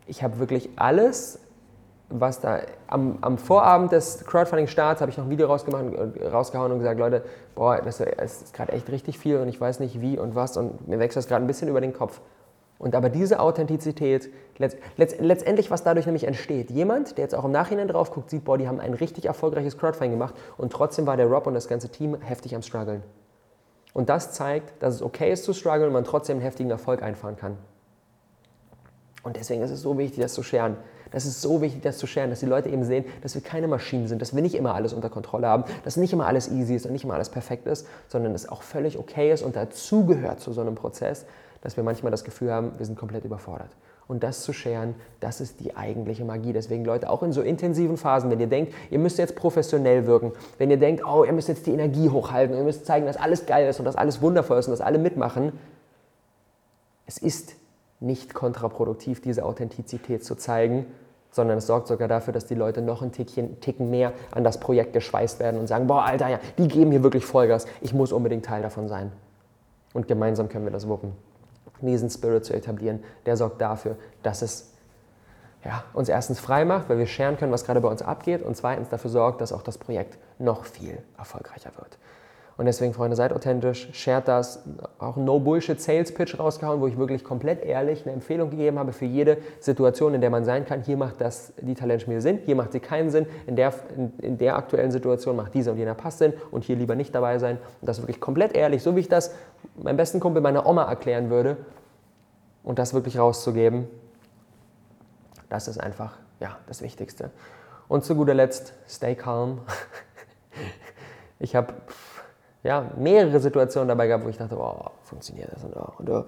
ich habe wirklich alles, was da am, am Vorabend des Crowdfunding-Starts habe ich noch ein Video rausgehauen und gesagt, Leute, boah, das ist gerade echt richtig viel und ich weiß nicht wie und was und mir wächst das gerade ein bisschen über den Kopf. Und aber diese Authentizität, letzt, letzt, letztendlich, was dadurch nämlich entsteht, jemand, der jetzt auch im Nachhinein drauf guckt, sieht, boah, die haben ein richtig erfolgreiches Crowdfunding gemacht und trotzdem war der Rob und das ganze Team heftig am struggeln. Und das zeigt, dass es okay ist zu strugglen und man trotzdem einen heftigen Erfolg einfahren kann. Und deswegen ist es so wichtig, das zu scheren. Das ist so wichtig, das zu scheren, dass die Leute eben sehen, dass wir keine Maschinen sind, dass wir nicht immer alles unter Kontrolle haben, dass nicht immer alles easy ist und nicht immer alles perfekt ist, sondern es auch völlig okay ist und dazugehört zu so einem Prozess, dass wir manchmal das Gefühl haben, wir sind komplett überfordert. Und das zu scheren, das ist die eigentliche Magie. Deswegen Leute, auch in so intensiven Phasen, wenn ihr denkt, ihr müsst jetzt professionell wirken, wenn ihr denkt, oh, ihr müsst jetzt die Energie hochhalten, ihr müsst zeigen, dass alles geil ist und dass alles wundervoll ist und dass alle mitmachen, es ist nicht kontraproduktiv, diese Authentizität zu zeigen, sondern es sorgt sogar dafür, dass die Leute noch ein Tickchen, Ticken mehr an das Projekt geschweißt werden und sagen, boah, Alter, ja, die geben hier wirklich Vollgas, ich muss unbedingt Teil davon sein. Und gemeinsam können wir das wuppen. Diesen Spirit zu etablieren, der sorgt dafür, dass es ja, uns erstens frei macht, weil wir scheren können, was gerade bei uns abgeht und zweitens dafür sorgt, dass auch das Projekt noch viel erfolgreicher wird. Und deswegen, Freunde, seid authentisch, shared das. Auch ein No-Bullshit-Sales-Pitch rausgehauen, wo ich wirklich komplett ehrlich eine Empfehlung gegeben habe für jede Situation, in der man sein kann. Hier macht das die Talentschmiede Sinn, hier macht sie keinen Sinn. In der, in, in der aktuellen Situation macht dieser und jener Pass Sinn und hier lieber nicht dabei sein. Und das wirklich komplett ehrlich, so wie ich das meinem besten Kumpel meiner Oma erklären würde. Und das wirklich rauszugeben, das ist einfach ja, das Wichtigste. Und zu guter Letzt, stay calm. Ich habe ja, mehrere Situationen dabei gehabt, wo ich dachte, oh, funktioniert das und, oh, und, oh.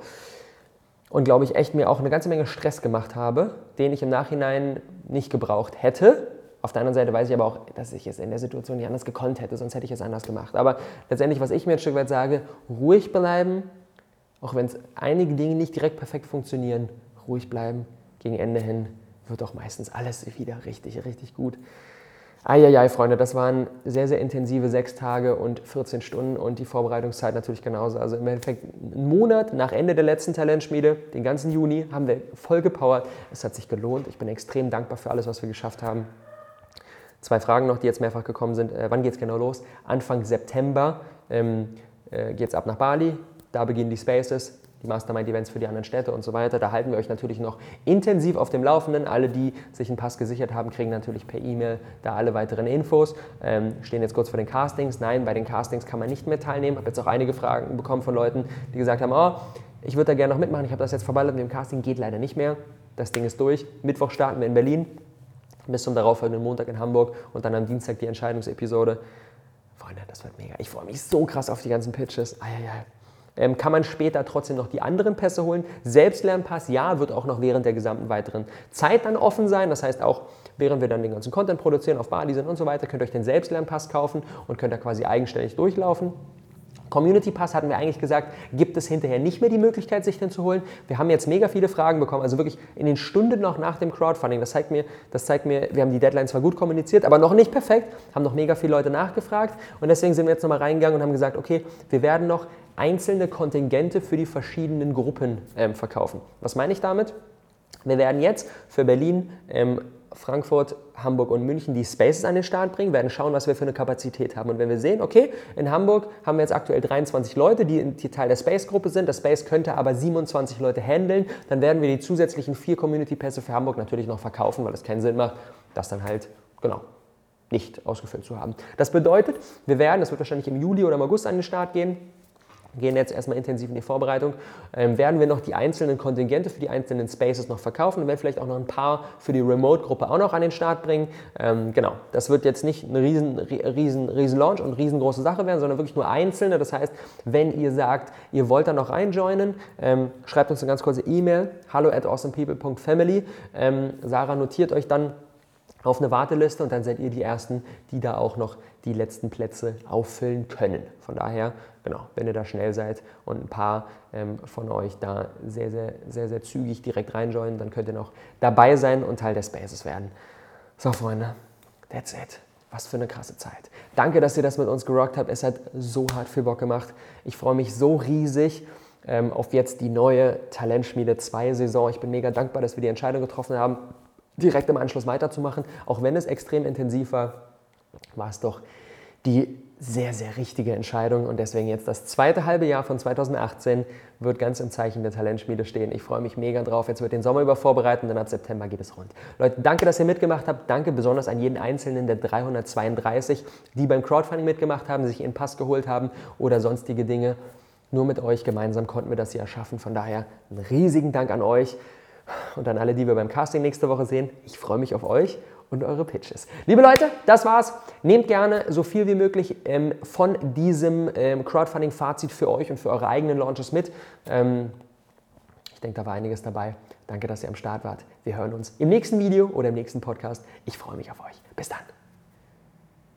und glaube ich echt mir auch eine ganze Menge Stress gemacht habe, den ich im Nachhinein nicht gebraucht hätte. Auf der anderen Seite weiß ich aber auch, dass ich es in der Situation nicht anders gekonnt hätte, sonst hätte ich es anders gemacht. Aber letztendlich, was ich mir ein Stück weit sage, ruhig bleiben, auch wenn es einige Dinge nicht direkt perfekt funktionieren, ruhig bleiben, gegen Ende hin wird auch meistens alles wieder richtig, richtig gut. Eieiei, Freunde, das waren sehr, sehr intensive sechs Tage und 14 Stunden und die Vorbereitungszeit natürlich genauso. Also im Endeffekt einen Monat nach Ende der letzten Talentschmiede, den ganzen Juni, haben wir voll gepowert. Es hat sich gelohnt. Ich bin extrem dankbar für alles, was wir geschafft haben. Zwei Fragen noch, die jetzt mehrfach gekommen sind. Äh, wann geht es genau los? Anfang September ähm, äh, geht es ab nach Bali. Da beginnen die Spaces die Mastermind-Events für die anderen Städte und so weiter. Da halten wir euch natürlich noch intensiv auf dem Laufenden. Alle, die sich einen Pass gesichert haben, kriegen natürlich per E-Mail da alle weiteren Infos. Ähm, stehen jetzt kurz vor den Castings. Nein, bei den Castings kann man nicht mehr teilnehmen. Ich habe jetzt auch einige Fragen bekommen von Leuten, die gesagt haben, oh, ich würde da gerne noch mitmachen. Ich habe das jetzt verballert mit dem Casting, geht leider nicht mehr. Das Ding ist durch. Mittwoch starten wir in Berlin, bis zum darauffolgenden Montag in Hamburg und dann am Dienstag die Entscheidungsepisode. Freunde, das wird mega. Ich freue mich so krass auf die ganzen Pitches. Eieiei. Ähm, kann man später trotzdem noch die anderen Pässe holen. Selbstlernpass, ja, wird auch noch während der gesamten weiteren Zeit dann offen sein. Das heißt auch, während wir dann den ganzen Content produzieren, auf Bali sind und so weiter, könnt ihr euch den Selbstlernpass kaufen und könnt da quasi eigenständig durchlaufen. Community Pass hatten wir eigentlich gesagt, gibt es hinterher nicht mehr die Möglichkeit, sich den zu holen. Wir haben jetzt mega viele Fragen bekommen, also wirklich in den Stunden noch nach dem Crowdfunding. Das zeigt mir, das zeigt mir wir haben die Deadline zwar gut kommuniziert, aber noch nicht perfekt, haben noch mega viele Leute nachgefragt und deswegen sind wir jetzt nochmal reingegangen und haben gesagt, okay, wir werden noch einzelne Kontingente für die verschiedenen Gruppen ähm, verkaufen. Was meine ich damit? Wir werden jetzt für Berlin ähm, Frankfurt, Hamburg und München die Spaces an den Start bringen, werden schauen, was wir für eine Kapazität haben. Und wenn wir sehen, okay, in Hamburg haben wir jetzt aktuell 23 Leute, die, die Teil der Space-Gruppe sind, das Space könnte aber 27 Leute handeln, dann werden wir die zusätzlichen vier Community-Pässe für Hamburg natürlich noch verkaufen, weil es keinen Sinn macht, das dann halt, genau, nicht ausgefüllt zu haben. Das bedeutet, wir werden, das wird wahrscheinlich im Juli oder im August an den Start gehen, gehen jetzt erstmal intensiv in die Vorbereitung, ähm, werden wir noch die einzelnen Kontingente für die einzelnen Spaces noch verkaufen und werden vielleicht auch noch ein paar für die Remote-Gruppe auch noch an den Start bringen. Ähm, genau, das wird jetzt nicht eine riesen, riesen, riesen Launch und riesengroße Sache werden, sondern wirklich nur einzelne. Das heißt, wenn ihr sagt, ihr wollt da noch reinjoinen, ähm, schreibt uns eine ganz kurze E-Mail, hallo at awesomepeople.family. Ähm, Sarah notiert euch dann auf eine Warteliste und dann seid ihr die Ersten, die da auch noch die letzten Plätze auffüllen können. Von daher, genau, wenn ihr da schnell seid und ein paar ähm, von euch da sehr, sehr, sehr, sehr zügig direkt reinjoinen, dann könnt ihr noch dabei sein und Teil der Spaces werden. So, Freunde, that's it. Was für eine krasse Zeit. Danke, dass ihr das mit uns gerockt habt. Es hat so hart viel Bock gemacht. Ich freue mich so riesig ähm, auf jetzt die neue Talentschmiede 2 Saison. Ich bin mega dankbar, dass wir die Entscheidung getroffen haben direkt im Anschluss weiterzumachen. Auch wenn es extrem intensiv war, war es doch die sehr, sehr richtige Entscheidung. Und deswegen jetzt das zweite halbe Jahr von 2018 wird ganz im Zeichen der Talentschmiede stehen. Ich freue mich mega drauf. Jetzt wird den Sommer über vorbereiten, dann ab September geht es rund. Leute, danke, dass ihr mitgemacht habt. Danke besonders an jeden Einzelnen der 332, die beim Crowdfunding mitgemacht haben, sich ihren Pass geholt haben oder sonstige Dinge. Nur mit euch gemeinsam konnten wir das hier erschaffen. Von daher einen riesigen Dank an euch. Und an alle, die wir beim Casting nächste Woche sehen, ich freue mich auf euch und eure Pitches. Liebe Leute, das war's. Nehmt gerne so viel wie möglich ähm, von diesem ähm, Crowdfunding-Fazit für euch und für eure eigenen Launches mit. Ähm, ich denke, da war einiges dabei. Danke, dass ihr am Start wart. Wir hören uns im nächsten Video oder im nächsten Podcast. Ich freue mich auf euch. Bis dann.